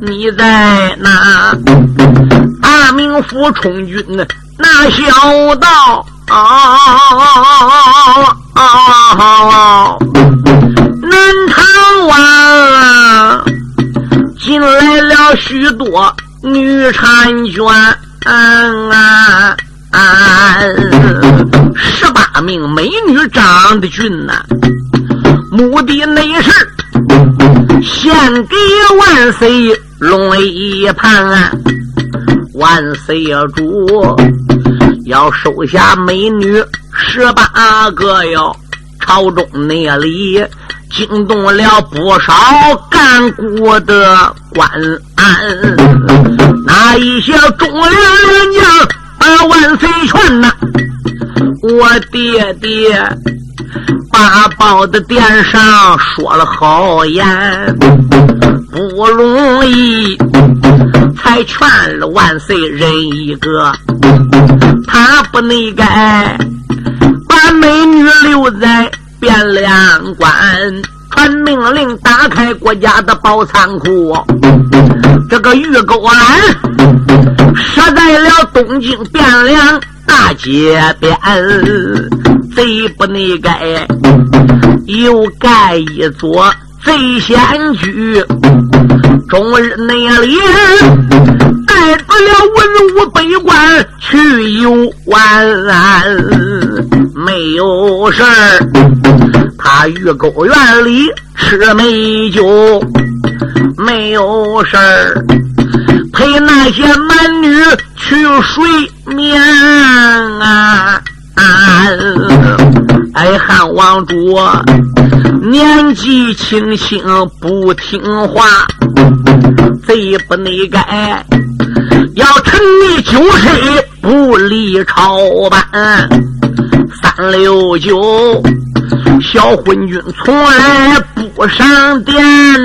你在哪？大名府充军那小道啊，南唐湾进来了许多女婵娟。十八名美女长得俊呐，目的内是献给万岁龙一盘。万岁主要收下美女十八个哟，朝中那里惊动了不少干部的官安，那一些忠良良将把万岁劝呐。我爹爹八宝的殿上说了好言，不容易才劝了万岁人一个，他不内该把美女留在汴梁关，传命令打开国家的宝仓库。这个玉钩兰设在了东京汴梁。大街边，贼不内该又盖一座贼仙居，终日那里带不了文武百官去游玩，没有事儿，他御沟院里吃美酒，没有事儿。陪那些男女去睡眠啊！哎，汉王主年纪轻轻不听话，贼不内改，要沉溺酒水不离朝班。三六九小昏君从来不上殿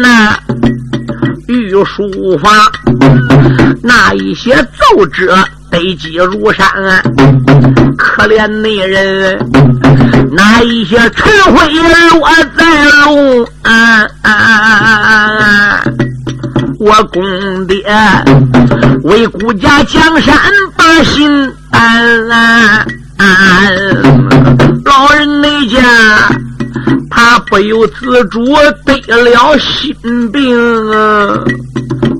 呐。御书房，那一些奏折堆积如山啊，可怜那人，那一些尘灰落在路。我公爹为顾家江山把心担，老人那家。他不由自主得了心病，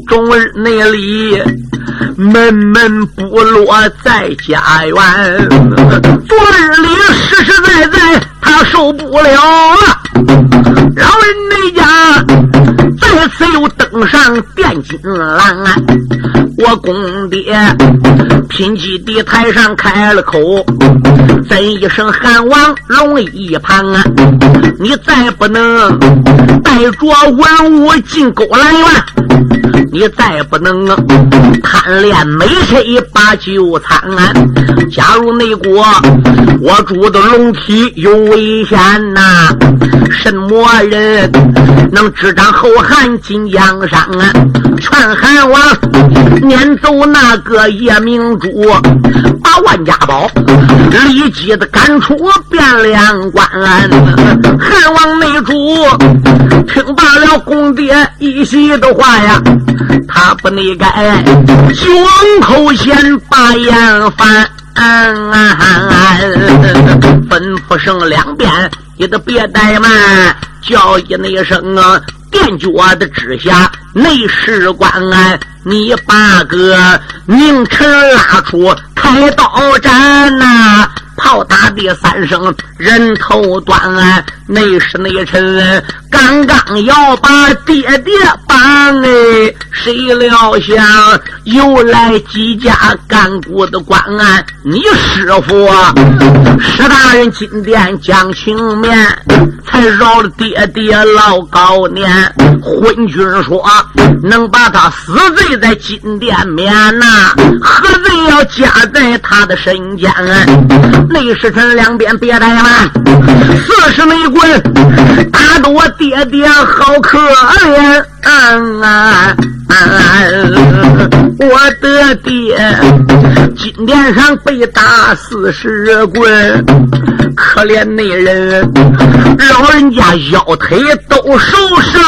终日那里闷闷不乐在家园。昨日里实实在在他受不了了，老人那家再次又登上电金郎。我公爹贫瘠地台上开了口，怎一声汉王龙一旁啊！你再不能带着文武进沟来院，你再不能贪恋美色把酒餐。假如内国我主的龙体有危险呐，什么人能执掌后汉金江山啊？劝汉王。撵走那个夜明珠，把万家宝立即的赶出汴梁关。汉王内主听罢了公爹一席的话呀，他不内改胸口先把言翻，吩咐声两遍，你都别怠慢，叫一那声啊。垫脚的之下，内侍官啊，你把个名臣拉出开刀斩呐！炮打第三声，人头断。内侍内臣刚刚要把爹爹绑哎，谁料想又来几家干部的官案？你师傅啊石大人进殿讲情面，才饶了爹爹老高年。昏君说能把他死罪在金殿免呐，何罪要加在他的身间？内侍臣两边别怠慢，四十内棍打得我爹爹好可怜。我的爹金殿上被打四十棍，可怜那人，老人家腰腿都受伤。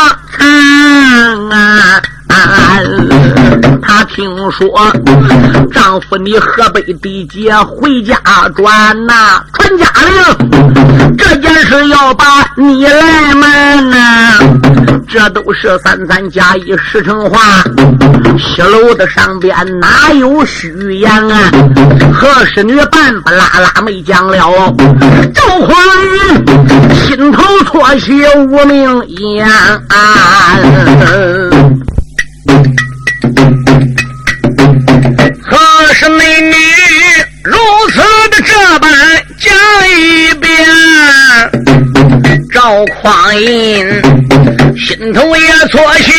他听说丈夫你河北地界回家转呐，传家令，这件事要把你来瞒呐，这都是三三加一实成话。西楼的上边哪有虚言啊？何氏女半不拉拉没讲了，赵匡胤心头错写无名言。是美女如此的这般讲一遍，赵匡胤心头也错起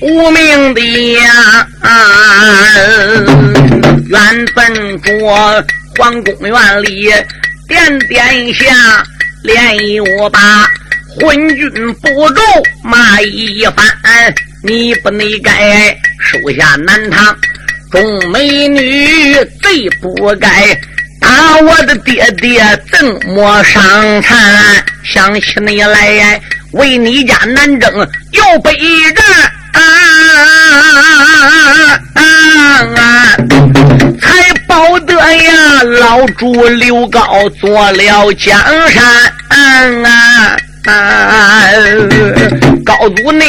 无名的呀。原本着皇宫院里点点下，连又把昏君不住骂一番。你不内该收下南唐众美女，最不该打我的爹爹，怎么伤残？想起你来，为你家南征又北战，才保得呀老主刘高做了江山。高祖你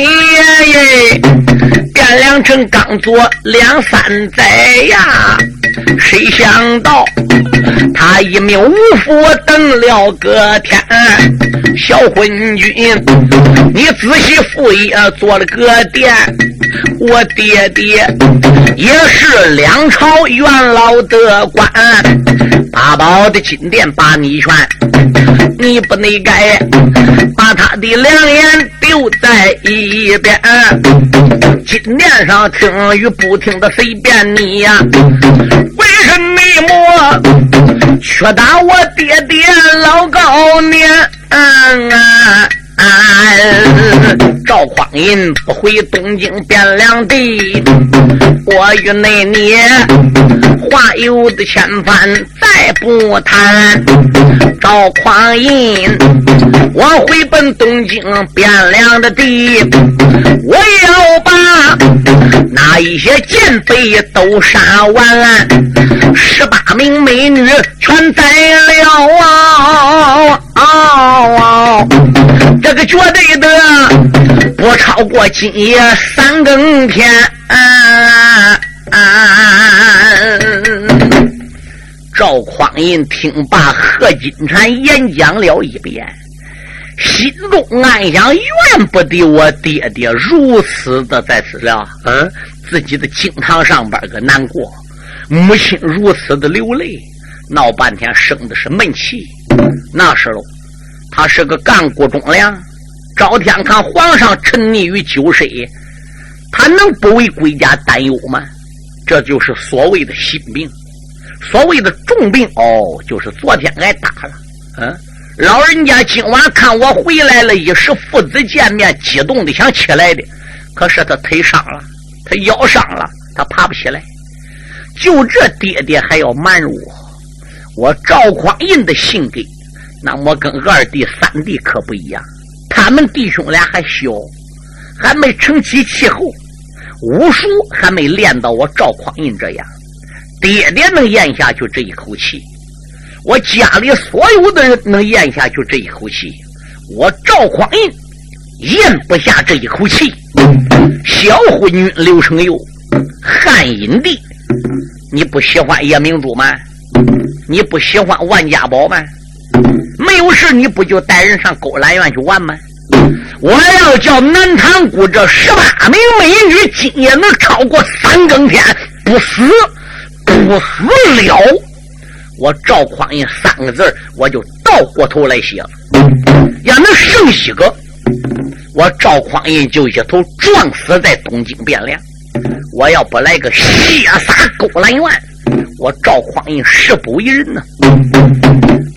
耶，汴梁城刚做两三载呀，谁想到他一命呜呼等了个天，小昏君，你仔细复议做了个殿，我爹爹也是两朝元老的官，八宝的金殿把你劝，你不能改。把他的良言丢在一边，金殿上听与不听的随便你呀。为什么却打我爹爹老高年？赵匡胤不回东京汴梁地，我与那你话有的千番再不谈。赵匡胤，我回奔东京汴梁的地，我要把那一些奸贼都杀完，十八名美女全宰了啊啊啊！这个绝对的不超过今夜三更天。赵匡胤听罢贺金蝉演讲了一遍，心中暗想：怨不得我爹爹如此的在此了，嗯，自己的经堂上边个难过，母亲如此的流泪，闹半天生的是闷气。那时候。他是个干国忠良，赵天看皇上沉溺于酒色，他能不为国家担忧吗？这就是所谓的心病，所谓的重病哦，就是昨天挨打了。嗯，老人家今晚看我回来了，一时父子见面，激动的想起来的，可是他腿伤了，他腰伤了，他爬不起来。就这爹爹还要瞒着我，我赵匡胤的性格。那么跟二弟、三弟可不一样，他们弟兄俩还小，还没成其气候，武术还没练到我赵匡胤这样。爹爹能咽下去这一口气，我家里所有的人能咽下去这一口气，我赵匡胤咽不下这一口气。小昏君刘承佑，汉阴帝，你不喜欢夜明珠吗？你不喜欢万家宝吗？没有事，你不就带人上勾栏院去玩吗？我要叫南塘谷这十八名美女今夜能超过三更天不死不死了，我赵匡胤三个字我就倒过头来写了。要能剩几个，我赵匡胤就一头撞死在东京汴梁。我要不来个血洒勾栏院，我赵匡胤誓不为人呢。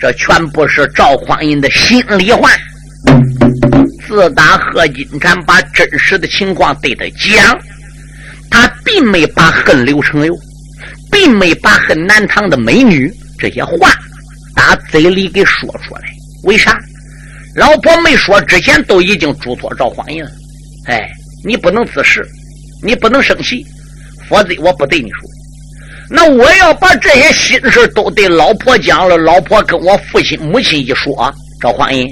这全部是赵匡胤的心里话。自打贺金蝉把真实的情况对他讲，他并没把恨刘承佑，并没把恨南唐的美女这些话打嘴里给说出来。为啥？老婆没说之前都已经嘱托赵匡胤了。哎，你不能自恃，你不能生气，否则我不对你说。那我要把这些心事都对老婆讲了，老婆跟我父亲、母亲一说，赵匡胤，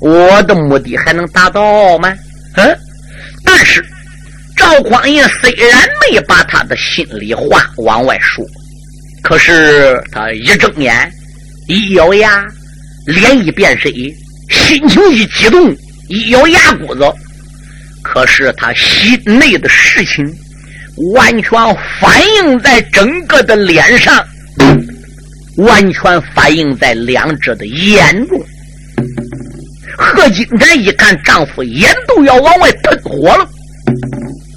我的目的还能达到吗？嗯，但是赵匡胤虽然没把他的心里话往外说，可是他一睁眼，一咬牙，脸一变色，心情一激动，一咬牙骨子，可是他心内的事情。完全反映在整个的脸上，完全反映在两者的眼中。贺金莲一看丈夫眼都要往外喷火了，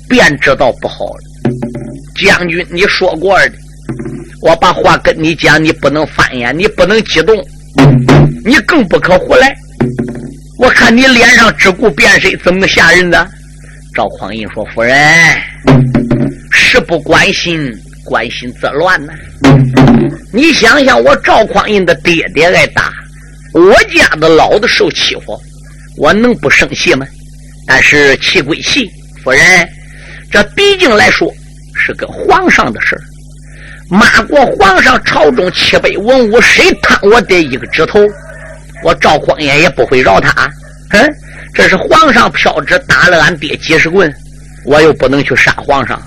便知道不好了。将军，你说过的，我把话跟你讲，你不能翻眼，你不能激动，你更不可胡来。我看你脸上只顾变身，怎么吓人呢？赵匡胤说：“夫人。”是不关心，关心则乱呐。你想想，我赵匡胤的爹爹挨打，我家的老子受欺负，我能不生气吗？但是气归气，夫人，这毕竟来说是个皇上的事儿。骂过皇上，朝中七百文武，谁贪我爹一个指头，我赵匡胤也不会饶他。嗯，这是皇上飘旨打了俺爹几十棍，我又不能去杀皇上。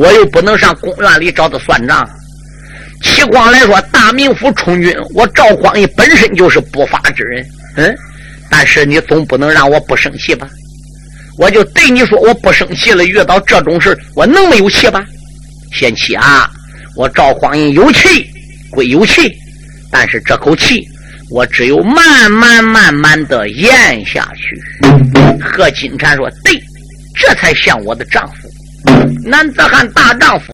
我又不能上公园里找他算账。齐光来说，大名府充军，我赵匡胤本身就是不法之人，嗯，但是你总不能让我不生气吧？我就对你说，我不生气了。遇到这种事我能没有气吧？贤妻啊，我赵匡胤有气归有气，但是这口气，我只有慢慢慢慢的咽下去。贺金蝉说：“对，这才像我的丈夫。”男子汉大丈夫。